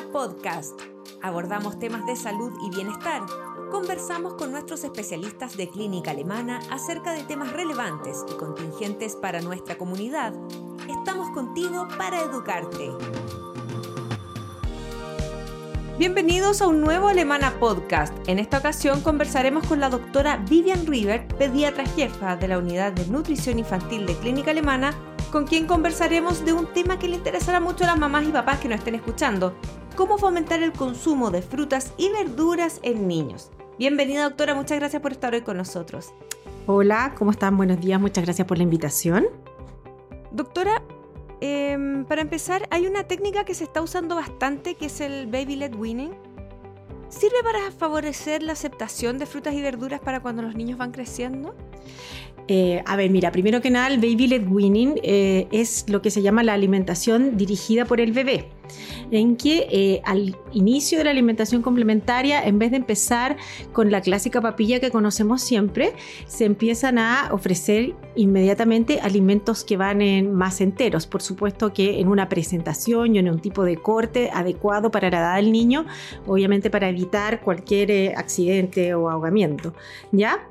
Podcast. Abordamos temas de salud y bienestar. Conversamos con nuestros especialistas de clínica alemana acerca de temas relevantes y contingentes para nuestra comunidad. Estamos contigo para educarte. Bienvenidos a un nuevo Alemana Podcast. En esta ocasión conversaremos con la doctora Vivian River, pediatra jefa de la Unidad de Nutrición Infantil de Clínica Alemana, con quien conversaremos de un tema que le interesará mucho a las mamás y papás que nos estén escuchando, cómo fomentar el consumo de frutas y verduras en niños. Bienvenida doctora, muchas gracias por estar hoy con nosotros. Hola, ¿cómo están? Buenos días, muchas gracias por la invitación. Doctora, em, para empezar, hay una técnica que se está usando bastante que es el Baby Led Winning. ¿Sirve para favorecer la aceptación de frutas y verduras para cuando los niños van creciendo? Eh, a ver, mira, primero que nada, el baby led weaning eh, es lo que se llama la alimentación dirigida por el bebé en que eh, al inicio de la alimentación complementaria, en vez de empezar con la clásica papilla que conocemos siempre, se empiezan a ofrecer inmediatamente alimentos que van en más enteros. Por supuesto que en una presentación y en un tipo de corte adecuado para la edad del niño, obviamente para evitar cualquier accidente o ahogamiento. ¿Ya?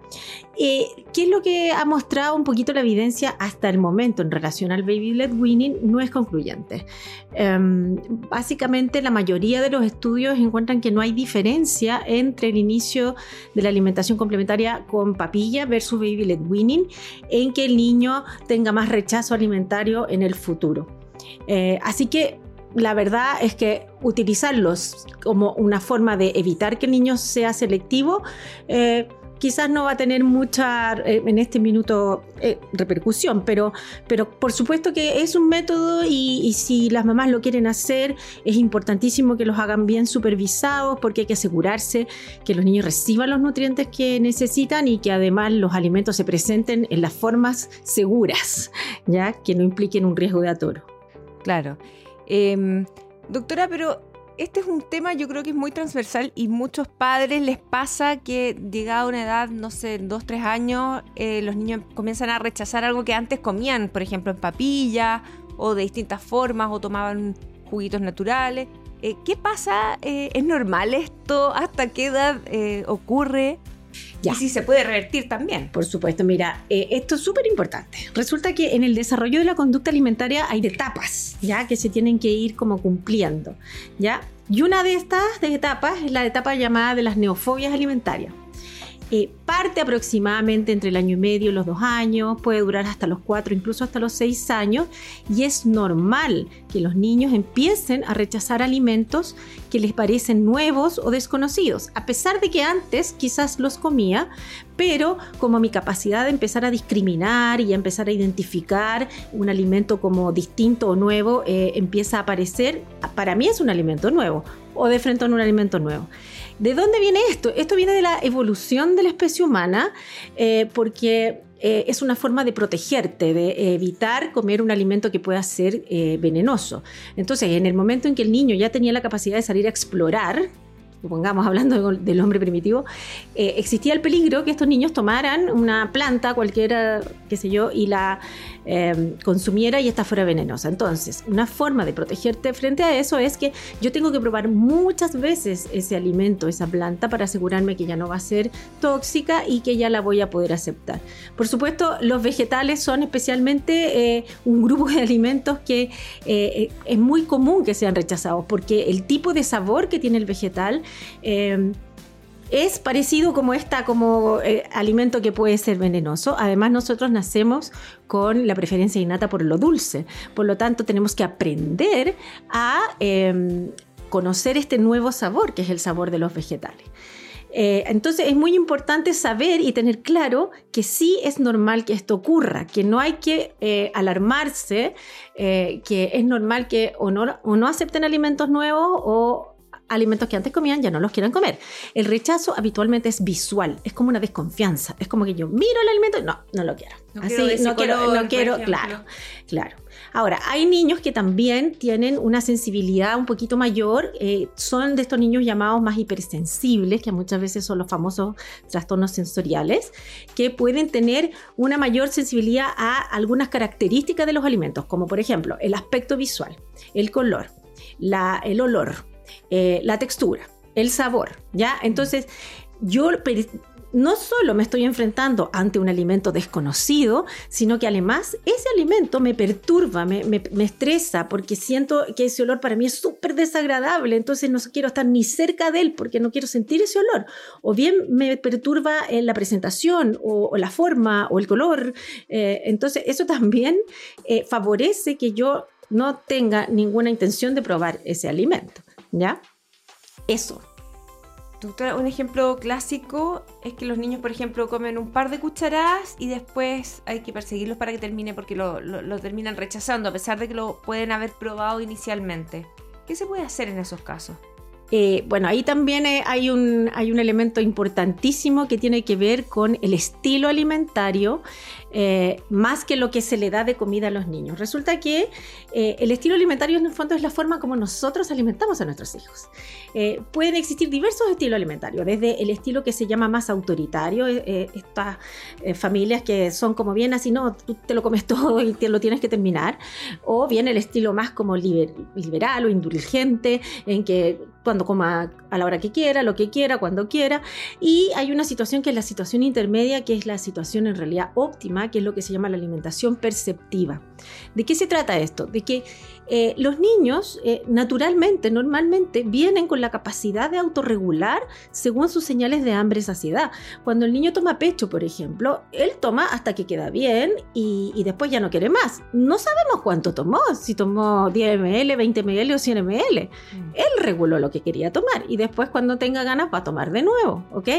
Eh, ¿Qué es lo que ha mostrado un poquito la evidencia hasta el momento en relación al baby led weaning? No es concluyente. Em, básicamente, la mayoría de los estudios encuentran que no hay diferencia entre el inicio de la alimentación complementaria con papilla versus baby led weaning en que el niño tenga más rechazo alimentario en el futuro. Eh, así que la verdad es que utilizarlos como una forma de evitar que el niño sea selectivo eh, quizás no va a tener mucha eh, en este minuto eh, repercusión, pero, pero por supuesto que es un método y, si las mamás lo quieren hacer, es importantísimo que los hagan bien supervisados porque hay que asegurarse que los niños reciban los nutrientes que necesitan y que además los alimentos se presenten en las formas seguras, ya que no impliquen un riesgo de atoro. Claro. Em, doctora, pero este es un tema yo creo que es muy transversal y muchos padres les pasa que llegada una edad, no sé, dos, tres años, eh, los niños comienzan a rechazar algo que antes comían, por ejemplo en papilla o de distintas formas o tomaban juguitos naturales. Eh, ¿Qué pasa? Eh, ¿Es normal esto? ¿Hasta qué edad ocurre? Y si se puede revertir también. Por supuesto, mira, esto es súper importante. Resulta que en el desarrollo de la conducta alimentaria hay etapas, ya que se tienen que ir como cumpliendo, ya. Y una de estas etapas es la etapa llamada de las neofobias alimentarias. Eh, parte aproximadamente entre el año y medio y los dos años, puede durar hasta los cuatro, incluso hasta los seis años, y es normal que los niños empiecen a rechazar alimentos que les parecen nuevos o desconocidos, a pesar de que antes quizás los comía, pero como mi capacidad de empezar a discriminar y a empezar a identificar un alimento como distinto o nuevo eh, empieza a aparecer, para mí es un alimento nuevo o de frente a un alimento nuevo. ¿De dónde viene esto? Esto viene de la evolución de la especie humana, eh, porque eh, es una forma de protegerte, de evitar comer un alimento que pueda ser eh, venenoso. Entonces, en el momento en que el niño ya tenía la capacidad de salir a explorar, pongamos hablando del hombre primitivo, existía el peligro que estos niños tomaran una planta, cualquiera, qué sé yo, y la Em, consumiera y esta fuera venenosa. Entonces, una forma de protegerte frente a eso es que yo tengo que probar muchas veces ese alimento, esa planta, para asegurarme que ya no va a ser tóxica y que ya la voy a poder aceptar. Por supuesto, los vegetales son especialmente eh, un grupo de alimentos que eh, es muy común que sean rechazados porque el tipo de sabor que tiene el vegetal em, es parecido como esta, como eh, alimento que puede ser venenoso. Además, nosotros nacemos con la preferencia innata por lo dulce. Por lo tanto, tenemos que aprender a em, conocer este nuevo sabor, que es el sabor de los vegetales. Eh, entonces es muy importante saber y tener claro que sí es normal que esto ocurra, que no hay que eh, alarmarse, que es normal que o no acepten alimentos nuevos o alimentos que antes comían ya no los quieren comer. El rechazo habitualmente es visual, es como una desconfianza, es como que yo miro el alimento y no, no lo quiero. No Así, quiero no quiero, no quiero, claro, claro. Ahora, hay niños que también tienen una sensibilidad un poquito mayor, eh, son de estos niños llamados más hipersensibles, que muchas veces son los famosos trastornos sensoriales, que pueden tener una mayor sensibilidad a algunas características de los alimentos, como por ejemplo el aspecto visual, el color, la, el olor, eh, la textura, el sabor, ¿ya? Entonces, yo no solo me estoy enfrentando ante un alimento desconocido, sino que además ese alimento me perturba, me, estresa, porque siento que ese olor para mí es súper desagradable, entonces no quiero estar ni cerca de él porque no quiero sentir ese olor. O bien me perturba en la presentación o, la forma o el color. Eh, entonces eso también eh, favorece que yo no tenga ninguna intención de probar ese alimento. ¿Ya? Eso un ejemplo clásico es que los niños, por ejemplo, comen un par de cucharadas y después hay que perseguirlos para que termine porque lo, lo, terminan rechazando, a pesar de que lo pueden haber probado inicialmente. ¿Qué se puede hacer en esos casos? Eh, bueno, ahí también eh, hay, un, hay un elemento importantísimo que tiene que ver con el estilo alimentario eh, más que lo que se le da de comida a los niños. Resulta que eh, el estilo alimentario en el fondo es la forma como nosotros alimentamos a nuestros hijos. Eh, pueden existir diversos estilos alimentarios, desde el estilo que se llama más autoritario, estas familias que son como bien así, no, tú te lo comes todo y te lo tienes que terminar, o bien el estilo más como liberal o indulgente, en que cuando coma a la hora que quiera, lo que quiera, cuando quiera, y hay una situación que es la situación intermedia, que es la situación en realidad óptima que es lo que se llama la alimentación perceptiva. ¿De qué se trata esto? De que eh, los niños eh, naturalmente, normalmente, vienen con la capacidad de autorregular según sus señales de hambre y saciedad. Cuando el niño toma pecho, por ejemplo, él toma hasta que queda bien y, después ya no quiere más. No sabemos cuánto tomó, si tomó 10 ml, 20 ml o 100 ml. Mm. Él reguló lo que quería tomar y después cuando tenga ganas va a tomar de nuevo, ¿ok?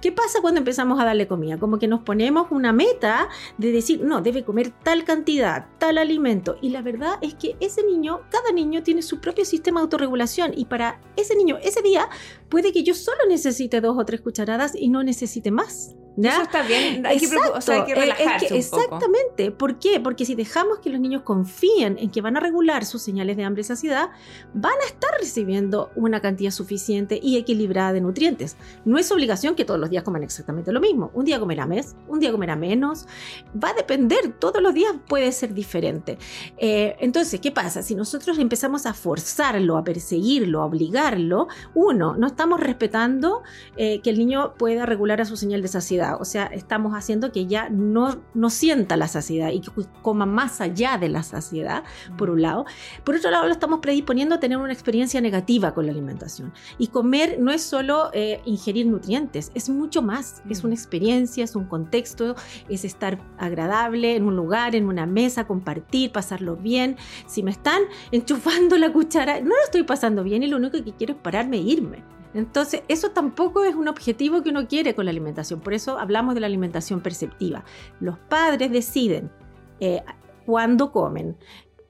¿Qué pasa cuando empezamos a darle comida? Como que nos ponemos una meta de decir, no, debe comer tal cantidad, tal alimento. Y la verdad es que ese niño, cada niño tiene su propio sistema de autorregulación y para ese niño, ese día, puede que yo solo necesite dos o tres cucharadas y no necesite más. Eso está bien, hay, que, o sea, hay que, relajarse Exactamente. ¿Por qué? Porque si dejamos que los niños confíen en que van a regular sus señales de hambre y saciedad, van a estar recibiendo una cantidad suficiente y equilibrada de nutrientes. No es obligación que todos los días coman exactamente lo mismo. Un día comerá más, un día comerá menos. Va a depender, todos los días puede ser diferente. Eh, entonces, ¿qué pasa? Si nosotros empezamos a forzarlo, a perseguirlo, a obligarlo, uno, no estamos respetando eh, que el niño pueda regular a su señal de saciedad o sea, estamos haciendo que ya no, no sienta la saciedad y que coma más allá de la saciedad, por un lado. Por otro lado, lo estamos predisponiendo a tener una experiencia negativa con la alimentación. Y comer no es solo eh, ingerir nutrientes, es mucho más. Es una experiencia, es un contexto, es estar agradable en un lugar, en una mesa, compartir, pasarlo bien. Si me están enchufando la cuchara, no lo estoy pasando bien y lo único que quiero es pararme e irme. Entonces, eso tampoco es un objetivo que uno quiere con la alimentación. Por eso hablamos de la alimentación perceptiva. Los padres deciden eh, cuándo comen,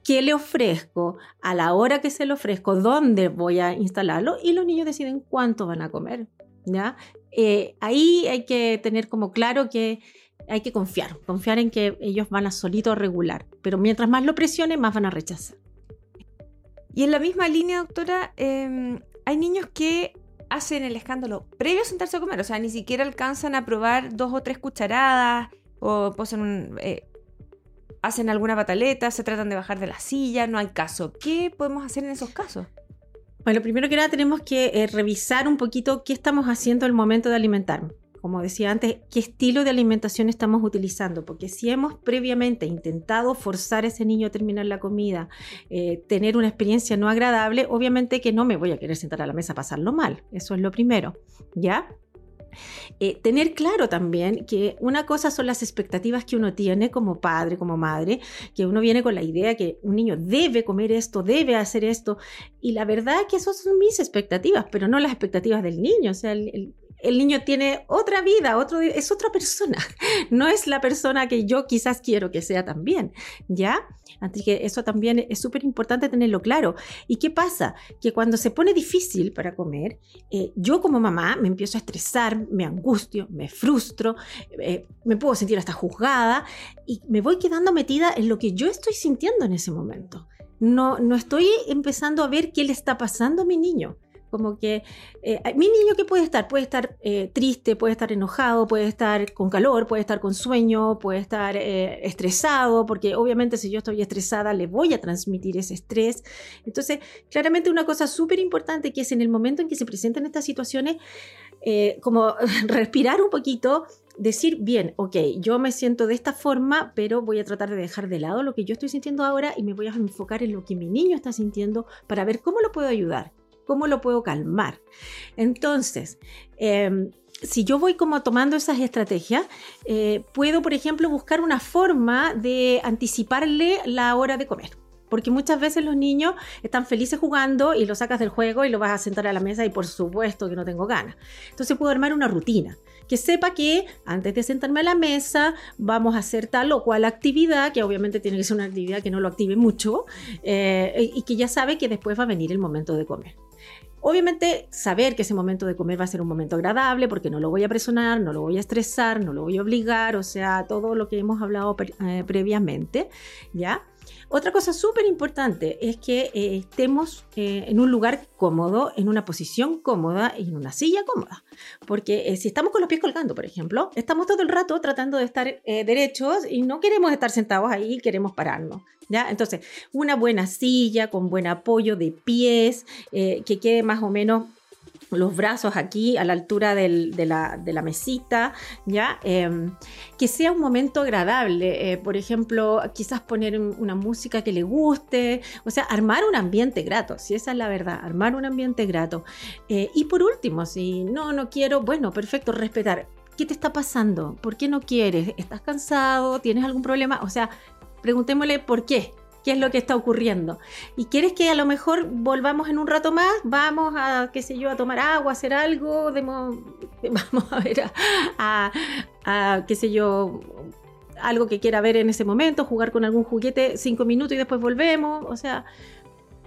qué le ofrezco, a la hora que se lo ofrezco, dónde voy a instalarlo y los niños deciden cuánto van a comer. Eh, ahí hay que tener como claro que hay que confiar, confiar en que ellos van a solito regular, pero mientras más lo presionen, más van a rechazar. Y en la misma línea, doctora, em, hay niños que hacen el escándalo previo a sentarse a comer. O sea, ni siquiera alcanzan a probar dos o tres cucharadas o posen eh, hacen alguna pataleta, se tratan de bajar de la silla, no hay caso. ¿Qué podemos hacer en esos casos? Bueno, primero que nada tenemos que eh, revisar un poquito qué estamos haciendo al momento de alimentarnos como decía antes, qué estilo de alimentación estamos utilizando, porque si hemos previamente intentado forzar a ese niño a terminar la comida, eh, tener una experiencia no agradable, obviamente que no me voy a querer sentar a la mesa a pasarlo mal, eso es lo primero, ¿ya? Eh, tener claro también que una cosa son las expectativas que uno tiene como padre, como madre, que uno viene con la idea que un niño debe comer esto, debe hacer esto, y la verdad es que esas son mis expectativas, pero no las expectativas del niño, o sea, el, niño tiene otra vida, otro, es otra persona, no es la persona que yo quizás quiero que sea también, ¿ya? Así que eso también es súper importante tenerlo claro. ¿Y qué pasa? Que cuando se pone difícil para comer, eh, yo como mamá me empiezo a estresar, me angustio, me frustro, eh, me puedo sentir hasta juzgada y me voy quedando metida en lo que yo estoy sintiendo en ese momento. No, no estoy empezando a ver qué le está pasando a mi niño Como que eh, mi niño que puede estar, puede estar eh, triste, puede estar enojado, puede estar con calor, puede estar con sueño, puede estar eh, estresado, porque obviamente si yo estoy estresada le voy a transmitir ese estrés. Entonces, claramente una cosa súper importante que es en el momento en que se presentan estas situaciones, como respirar un poquito, decir, bien, ok, yo me siento de esta forma, pero voy a tratar de dejar de lado lo que yo estoy sintiendo ahora y me voy a enfocar en lo que mi niño está sintiendo para ver cómo lo puedo ayudar. ¿Cómo lo puedo calmar? Entonces, em, si yo voy como tomando esas estrategias, eh, puedo, por ejemplo, buscar una forma de anticiparle la hora de comer. Porque muchas veces los niños están felices jugando y lo sacas del juego y lo vas a sentar a la mesa y por supuesto que no tengo ganas. Entonces puedo armar una rutina que sepa que antes de sentarme a la mesa vamos a hacer tal o cual actividad, que obviamente tiene que ser una actividad que no lo active mucho eh, y que ya sabe que después va a venir el momento de comer. Obviamente, saber que ese momento de comer va a ser un momento agradable porque no lo voy a presionar, no lo voy a estresar, no lo voy a obligar, o sea, todo lo que hemos hablado eh, previamente, ¿ya? Otra cosa súper importante es que eh, estemos eh, en un lugar cómodo, en una posición cómoda y en una silla cómoda. Porque si estamos con los pies colgando, por ejemplo, estamos todo el rato tratando de estar derechos y no queremos estar sentados ahí, queremos pararnos. ¿ya? Entonces, una buena silla con buen apoyo de pies, eh, que quede más o menos los brazos aquí a la altura de, la, mesita, ¿ya? Em, que sea un momento agradable, eh, por ejemplo, quizás poner una música que le guste, o sea, armar un ambiente grato, si esa es la verdad, armar un ambiente grato. Eh, y por último, si no, no quiero, bueno, perfecto, respetar. ¿Qué te está pasando? ¿Por qué no quieres? ¿Estás cansado? ¿Tienes algún problema? O sea, preguntémosle por qué, qué es lo que está ocurriendo. ¿Y quieres que a lo mejor volvamos en un rato más? Vamos a, qué sé yo, a tomar agua, a hacer algo, vamos a ver, a, qué sé yo, algo que quiera ver en ese momento, jugar con algún juguete cinco minutos y después volvemos, o sea...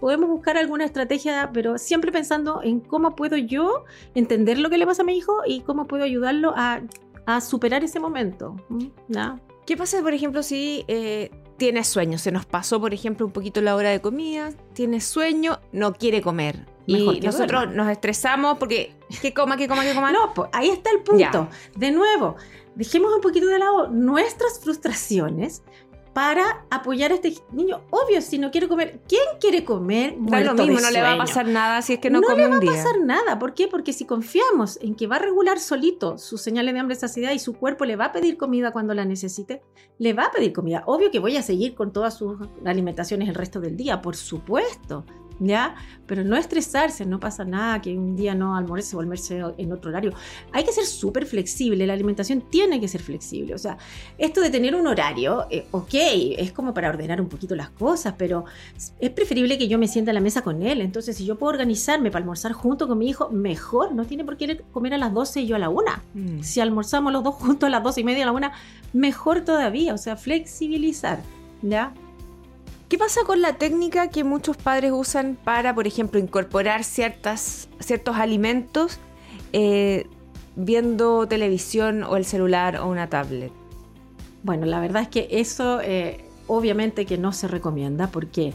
Podemos buscar alguna estrategia, pero siempre pensando en cómo puedo yo entender lo que le pasa a mi hijo y cómo puedo ayudarlo a, a superar ese momento. ¿no? ¿Qué pasa, por ejemplo, si eh, tiene sueño? Se nos pasó, por ejemplo, un poquito la hora de comida, tiene sueño, no quiere comer. y nosotros nos estresamos porque, ¿qué coma, qué coma, qué coma? No, pues ahí está el punto. De nuevo, dejemos un poquito de lado nuestras frustraciones para apoyar a este niño. Obvio, si no quiere comer, ¿quién quiere comer? No lo mismo, no le va a pasar nada si es que no, come un día. No le va a pasar nada. ¿Por qué? Porque si confiamos en que va a regular solito sus señales de hambre y saciedad y su cuerpo le va a pedir comida cuando la necesite, le va a pedir comida. Obvio que voy a seguir con todas sus alimentaciones el resto del día, por supuesto. ¿Ya? Pero no estresarse, no pasa nada que un día no almuerce almuerce en otro horario. Hay que ser súper flexible, la alimentación tiene que ser flexible. O sea, esto de tener un horario, eh, ok, es como para ordenar un poquito las cosas, pero es preferible que yo me sienta a la mesa con él. Entonces, si yo puedo organizarme para almorzar junto con mi hijo, mejor. No tiene por qué comer a las 12 y yo a la 1. Mm. Si almorzamos los dos juntos a las 12 y media a la 1, mejor todavía. O sea, flexibilizar. ¿Ya? ¿Qué pasa con la técnica que muchos padres usan para, por ejemplo, incorporar ciertas, ciertos alimentos eh, viendo televisión o el celular o una tablet? Bueno, la verdad es que eso eh, obviamente que no se recomienda. ¿Por qué?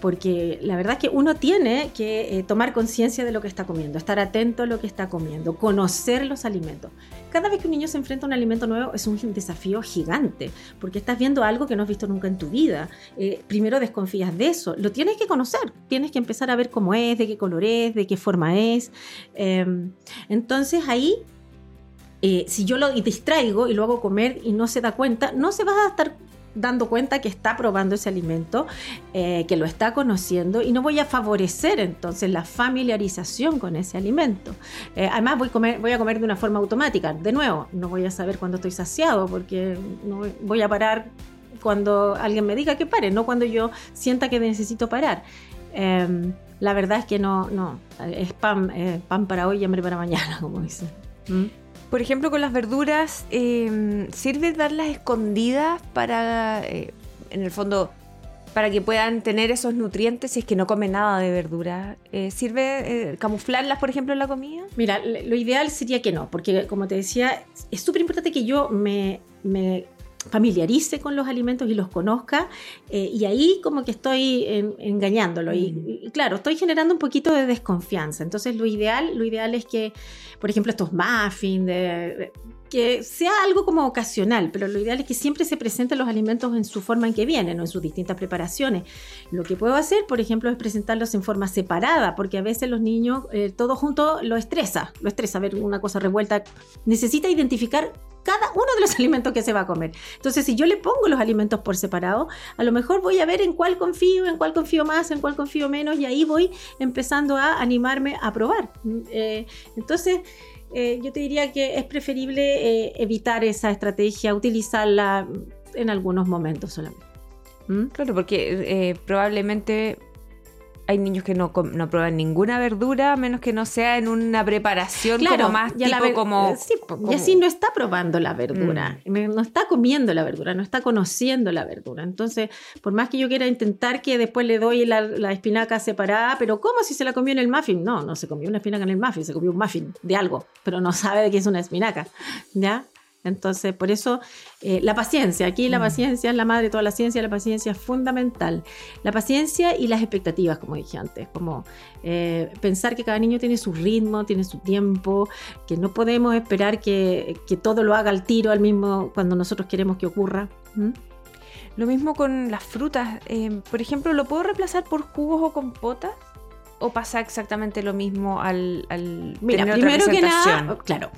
Porque la verdad es que uno tiene que eh, tomar conciencia de lo que está comiendo, estar atento a lo que está comiendo, conocer los alimentos. Cada vez que un niño se enfrenta a un alimento nuevo es un desafío gigante, porque estás viendo algo que no has visto nunca en tu vida. Eh, primero desconfías de eso, lo tienes que conocer, tienes que empezar a ver cómo es, de qué color es, de qué forma es. Em, entonces ahí eh, si yo lo distraigo y lo hago comer y no se da cuenta, no se va a estar dando cuenta que está probando ese alimento, eh, que lo está conociendo y no voy a favorecer entonces la familiarización con ese alimento. Eh, además voy voy a comer de una forma automática. De nuevo, no voy a saber cuándo estoy saciado porque no voy a parar cuando alguien me diga que pare, no cuando yo sienta que necesito parar. Em, la verdad es que no, no, es pan, pan para hoy y hambre para mañana, como dicen. ¿Mm? Por ejemplo, con las verduras, em, ¿sirve darlas escondidas para, eh, en el fondo, para que puedan tener esos nutrientes si es que no comen nada de verdura? Eh, ¿Sirve eh, camuflarlas, por ejemplo, en la comida? Mira, lo ideal sería que no, porque como te decía, es súper importante que yo me familiarice con los alimentos y los conozca, eh, y ahí como que estoy engañándolo. Y, Mm. y claro, estoy generando un poquito de desconfianza. Entonces lo ideal, lo ideal es que, por ejemplo, estos muffins, de- que sea algo como ocasional, pero lo ideal es que siempre se presenten los alimentos en su forma en que vienen o en sus distintas preparaciones. Lo que puedo hacer, por ejemplo, es presentarlos en forma separada, porque a veces los niños eh, todo junto lo estresa, lo estresa ver una cosa revuelta. Necesita identificar cada uno de los alimentos que se va a comer. Entonces, si yo le pongo los alimentos por separado, a lo mejor voy a ver en cuál confío, en cuál confío más, en cuál confío menos, y ahí voy empezando a animarme a probar. Eh, entonces, eh, yo te diría que es preferible eh, evitar esa estrategia, utilizarla en algunos momentos solamente. ¿Mm? Claro, porque eh, probablemente hay niños que no, no prueban ninguna verdura, a menos que no sea en una preparación como más ya la tipo como... eh, sí, po, como- Y así no está probando la verdura, Mm. no no está comiendo la verdura, no está conociendo la verdura. Entonces, por más que yo quiera intentar que después le doy la, la espinaca separada, pero ¿cómo si se la comió en el muffin? No, no se comió una espinaca en el muffin, se comió un muffin de algo, pero no sabe de qué es una espinaca, ¿ya? Entonces, por eso, eh, la paciencia, aquí la Mm. paciencia es la madre de toda la ciencia, la paciencia es fundamental. La paciencia y las expectativas, como dije antes, como eh, pensar que cada niño tiene su ritmo, tiene su tiempo, que no podemos esperar que, que todo lo haga al tiro, al mismo, cuando nosotros queremos que ocurra. ¿Mm? Lo mismo con las frutas. eh, por ejemplo, ¿lo puedo reemplazar por jugos o compotas? ¿O pasa exactamente lo mismo al, al Mira, tener otra primero que nada, claro.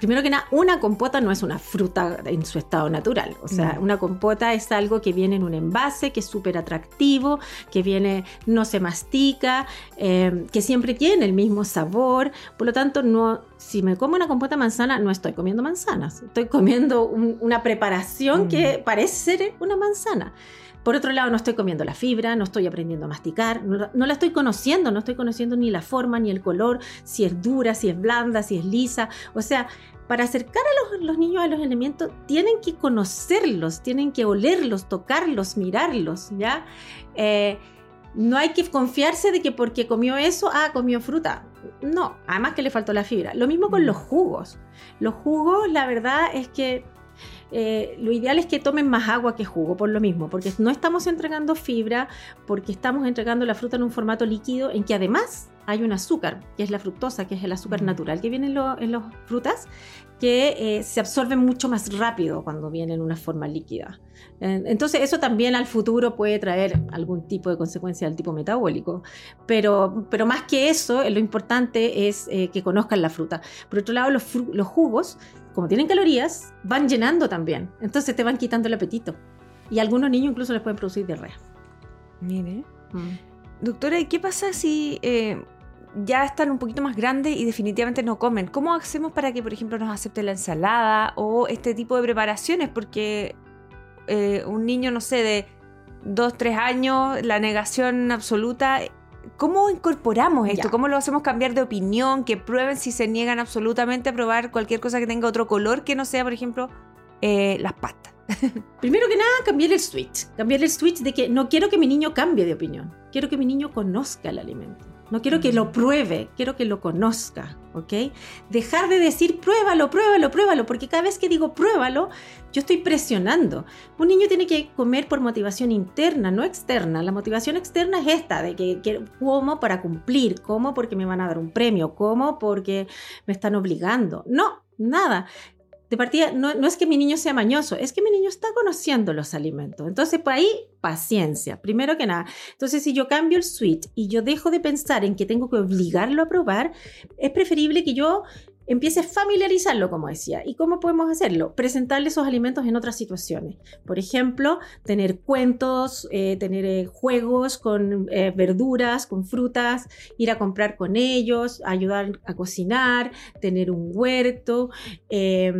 Primero que nada, una compota no es una fruta en su estado natural. O sea, No. una compota es algo que viene en un envase, que es súper atractivo, que viene, no se mastica, eh, que siempre tiene el mismo sabor. Por lo tanto, no, si me como una compota de manzana, no estoy comiendo manzanas. Estoy comiendo un- una preparación Mm. que parece ser una manzana. Por otro lado, no estoy comiendo la fibra, no estoy aprendiendo a masticar, no, la- no la estoy conociendo, no estoy conociendo ni la forma, ni el color, si es dura, si es blanda, si es lisa. O sea, para acercar a los, los niños a los elementos, tienen que conocerlos, tienen que olerlos, tocarlos, mirarlos, ¿ya? Eh, no hay que confiarse de que porque comió eso, ah, comió fruta. No, además que le faltó la fibra. Lo mismo con Mm. los jugos. Los jugos, la verdad es que eh, lo ideal es que tomen más agua que jugo, por lo mismo, porque no estamos entregando fibra, porque estamos entregando la fruta en un formato líquido en que además hay un azúcar, que es la fructosa, que es el azúcar Mm. natural que viene en, lo- en las frutas, que eh, se absorbe mucho más rápido cuando viene en una forma líquida. Entonces eso también al futuro puede traer algún tipo de consecuencia del tipo metabólico. Pero, pero más que eso, lo importante es eh, que conozcan la fruta. Por otro lado, los jugos, como tienen calorías, van llenando también. Entonces te van quitando el apetito. Y a algunos niños incluso les pueden producir diarrea. Mire. Doctora, ¿y qué pasa si eh, ya están un poquito más grandes y definitivamente no comen? ¿Cómo hacemos para que, por ejemplo, nos acepte la ensalada o este tipo de preparaciones? Porque eh, un niño, no sé, de 2, 3 años, la negación absoluta, ¿cómo incorporamos esto? Ya. ¿Cómo lo hacemos cambiar de opinión? Que prueben si se niegan absolutamente a probar cualquier cosa que tenga otro color que no sea, por ejemplo, eh, las pastas. Primero que nada, cambiar el switch. Cambiar el switch de que no quiero que mi niño cambie de opinión. Quiero que mi niño conozca el alimento. No quiero que lo pruebe, quiero que lo conozca, ¿ok? Dejar de decir pruébalo, pruébalo, pruébalo, porque cada vez que digo pruébalo, yo estoy presionando. Un niño tiene que comer por motivación interna, no externa. La motivación externa es esta, de que, que como para cumplir, como porque me van a dar un premio, como porque me están obligando. No, nada de partida, no, no es que mi niño sea mañoso, es que mi niño está conociendo los alimentos. Entonces, por ahí, paciencia, primero que nada. Entonces, si yo cambio el switch y yo dejo de pensar en que tengo que obligarlo a probar, es preferible que yo empiece a familiarizarlo, como decía. ¿Y cómo podemos hacerlo? Presentarle esos alimentos en otras situaciones. Por ejemplo, tener cuentos, eh, tener eh, juegos con eh, verduras, con frutas, ir a comprar con ellos, ayudar a cocinar, tener un huerto, eh,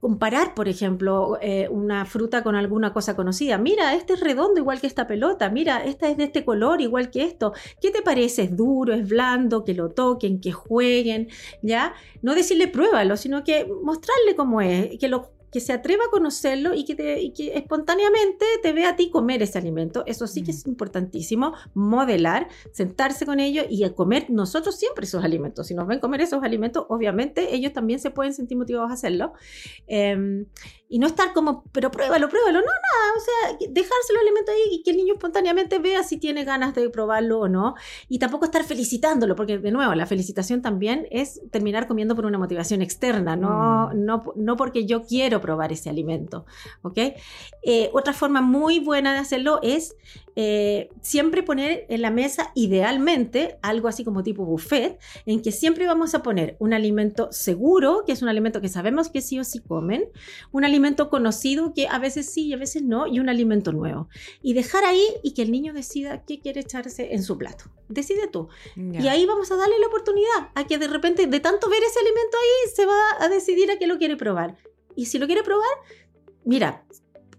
comparar, por ejemplo, una fruta con alguna cosa conocida. Mira, este es redondo igual que esta pelota, mira, esta es de este color igual que esto. ¿Qué te parece? ¿Es duro? ¿Es blando? Que lo toquen, que jueguen, ¿ya? No decirle pruébalo, sino que mostrarle cómo es, que lo que se atreva a conocerlo y que, que espontáneamente te vea a ti comer ese alimento. Eso sí que es mm. importantísimo, modelar, sentarse con ellos y comer nosotros siempre esos alimentos. Si nos ven comer esos alimentos, obviamente ellos también se pueden sentir motivados a hacerlo. Em, y no estar como, pero pruébalo, pruébalo. No, nada, o sea, dejarse el alimento ahí y que el niño espontáneamente vea si tiene ganas de probarlo o no. Y tampoco estar felicitándolo, porque de nuevo, la felicitación también es terminar comiendo por una motivación externa, no, mm. no, no porque yo quiero probar ese alimento. ¿ok? Eh, otra forma muy buena de hacerlo es eh, siempre poner en la mesa, idealmente, algo así como tipo buffet, en que siempre vamos a poner un alimento seguro, que es un alimento que sabemos que sí o sí comen, un alimento conocido que a veces sí y a veces no, y un alimento nuevo. Y dejar ahí y que el niño decida qué quiere echarse en su plato. Decide tú. Y ahí vamos a darle la oportunidad a que de repente, de tanto ver ese alimento ahí, se va a decidir a qué lo quiere probar. Y si lo quiere probar, mira,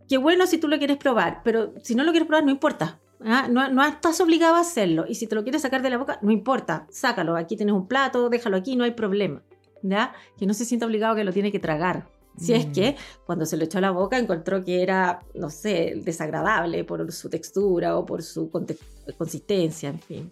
qué bueno si tú lo quieres probar, pero si no lo quieres probar, no importa. ¿ah? No, no, estás obligado a hacerlo. Y si te lo quieres sacar de la boca, no importa. Sácalo. Aquí tienes un plato, déjalo aquí, no hay problema. ¿ya? Que no se sienta obligado que lo tiene que tragar. Si es que mm. cuando se lo echó a la boca encontró que era, no sé, desagradable por su textura o por su consistencia, en fin.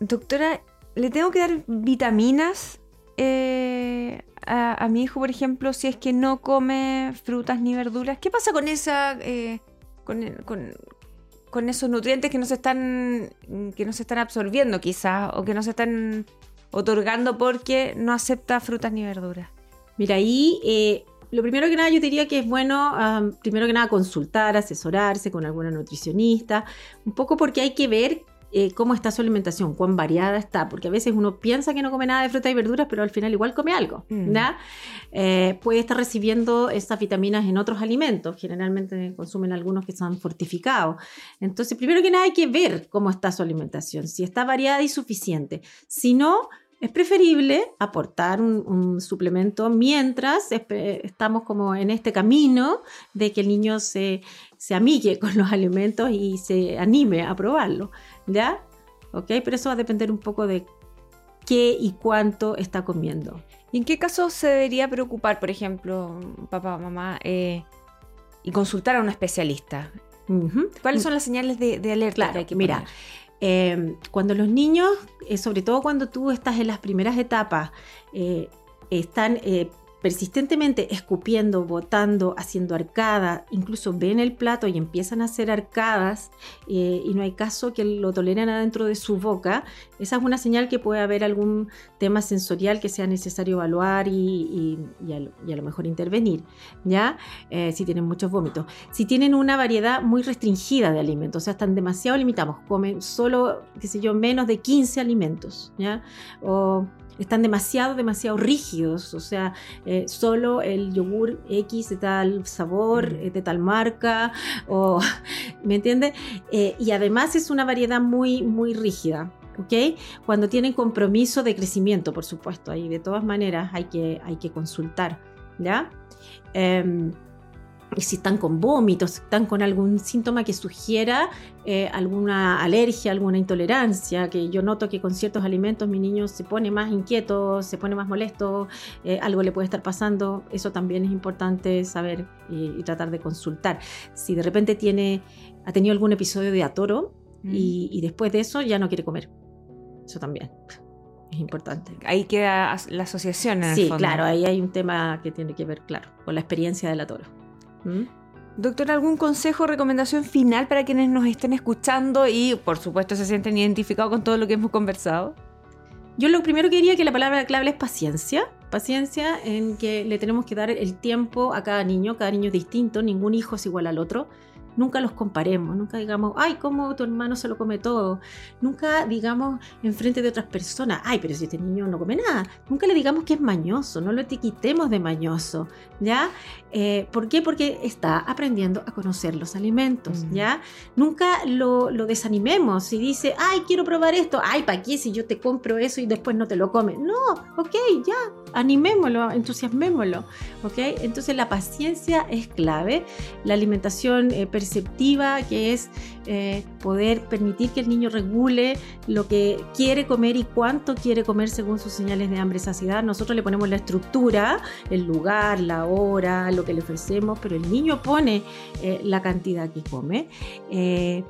Doctora, ¿le tengo que dar vitaminas eh, a, mi hijo, por ejemplo, si es que no come frutas ni verduras? ¿Qué pasa con esa... Eh, con, esos nutrientes que no se están que no se están absorbiendo quizás o que no se están otorgando porque no acepta frutas ni verduras. Mira, ahí eh, lo primero que nada yo diría que es bueno, primero que nada, consultar, asesorarse con alguna nutricionista, un poco porque hay que ver eh, cómo está su alimentación, cuán variada está, porque a veces uno piensa que no come nada de frutas y verduras, pero al final igual come algo, mm. eh, puede estar recibiendo esas vitaminas en otros alimentos, generalmente consumen algunos que están fortificados. Entonces, primero que nada hay que ver cómo está su alimentación, si está variada y suficiente. Si no, es preferible aportar un, suplemento mientras estamos como en este camino de que el niño se, se amigue con los alimentos y se anime a probarlo. ¿ya? ¿Ok? Pero eso va a depender un poco de qué y cuánto está comiendo. ¿Y en qué caso se debería preocupar, por ejemplo, papá o mamá, eh, y consultar a un especialista? ¿Cuáles son las señales de, alerta que hay que Mira, eh, cuando los niños, eh, sobre todo cuando tú estás en las primeras etapas, están persistentemente escupiendo, botando, haciendo arcadas, incluso ven el plato y empiezan a hacer arcadas eh, y no hay caso que lo toleren adentro de su boca, esa es una señal que puede haber algún tema sensorial que sea necesario evaluar y, a, lo mejor intervenir, ¿ya? Eh, si tienen muchos vómitos. Si tienen una variedad muy restringida de alimentos, o sea, están demasiado limitados, comen solo, qué sé yo, menos de 15 alimentos, ¿ya? O están demasiado, demasiado rígidos, o sea, eh, solo el yogur X de tal sabor, mm. eh, de tal marca, o, ¿me entiende? Eh, y además es una variedad muy, muy rígida. ¿ok? Cuando tienen compromiso de crecimiento, por supuesto, ahí de todas maneras hay que, hay que consultar, ¿ya? Em, si están con vómitos, están con algún síntoma que sugiera eh, alguna alergia, alguna intolerancia, que yo noto que con ciertos alimentos mi niño se pone más inquieto, se pone más molesto, eh, algo le puede estar pasando, eso también es importante saber y, tratar de consultar. Si de repente tiene, ha tenido algún episodio de atoro mm. y, después de eso ya no quiere comer, eso también es importante. Ahí queda la asociación. sí, claro, ahí hay un tema que tiene que ver, claro, con la experiencia del atoro. ¿Mm? Doctor, ¿algún consejo o recomendación final para quienes nos estén escuchando y, por supuesto, se sienten identificados con todo lo que hemos conversado? Yo lo primero que diría que la palabra clave es paciencia. Paciencia en que le tenemos que dar el tiempo a cada niño. Cada niño es distinto, ningún hijo es igual al otro nunca los comparemos, nunca digamos, ay, cómo tu hermano se lo come todo, nunca digamos en frente de otras personas, ay, pero si este niño no come nada, nunca le digamos que es mañoso, no lo etiquetemos de mañoso, ¿ya? Eh, ¿Por qué? Porque está aprendiendo a conocer los alimentos, mm. ¿ya? Nunca lo, lo, desanimemos si dice, ay, quiero probar esto, ay, ¿para qué si yo te compro eso y después no te lo comes? No, ok, ya, animémoslo, entusiasmémoslo, ok, entonces la paciencia es clave, la alimentación eh, perceptiva, que es eh, poder permitir que el niño regule lo que quiere comer y cuánto quiere comer según sus señales de hambre y saciedad. Nosotros le ponemos la estructura, el lugar, la hora, lo que le ofrecemos, pero el niño pone eh, la cantidad que come. Eh,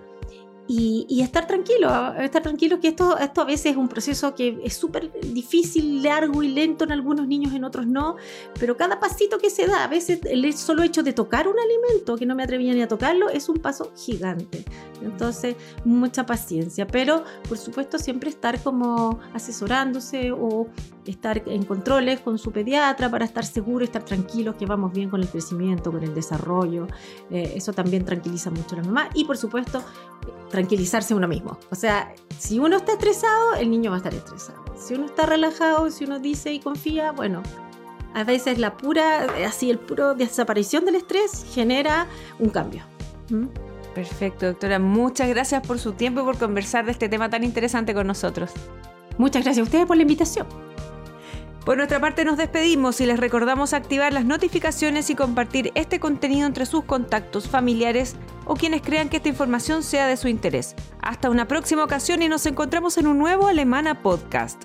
y, estar tranquilo, estar tranquilo que esto, esto a veces es un proceso que es súper difícil, largo y lento en algunos niños, en otros no, pero cada pasito que se da, a veces el solo hecho de tocar un alimento, que no me atrevía ni a tocarlo, es un paso gigante. Entonces, mucha paciencia, pero por supuesto siempre estar como asesorándose o estar en controles con su pediatra para estar seguro, estar tranquilos que vamos bien con el crecimiento, con el desarrollo. Eh, eso también tranquiliza mucho a la mamá y por supuesto tranquilizarse uno mismo. O sea, si uno está estresado, el niño va a estar estresado. Si uno está relajado, si uno dice y confía, bueno, a veces la pura, así el puro desaparición del estrés genera un cambio. ¿Mm? Perfecto, doctora. Muchas gracias por su tiempo y por conversar de este tema tan interesante con nosotros. Muchas gracias a ustedes por la invitación. Por nuestra parte nos despedimos y les recordamos activar las notificaciones y compartir este contenido entre sus contactos familiares o quienes crean que esta información sea de su interés. Hasta una próxima ocasión y nos encontramos en un nuevo Alemana Podcast.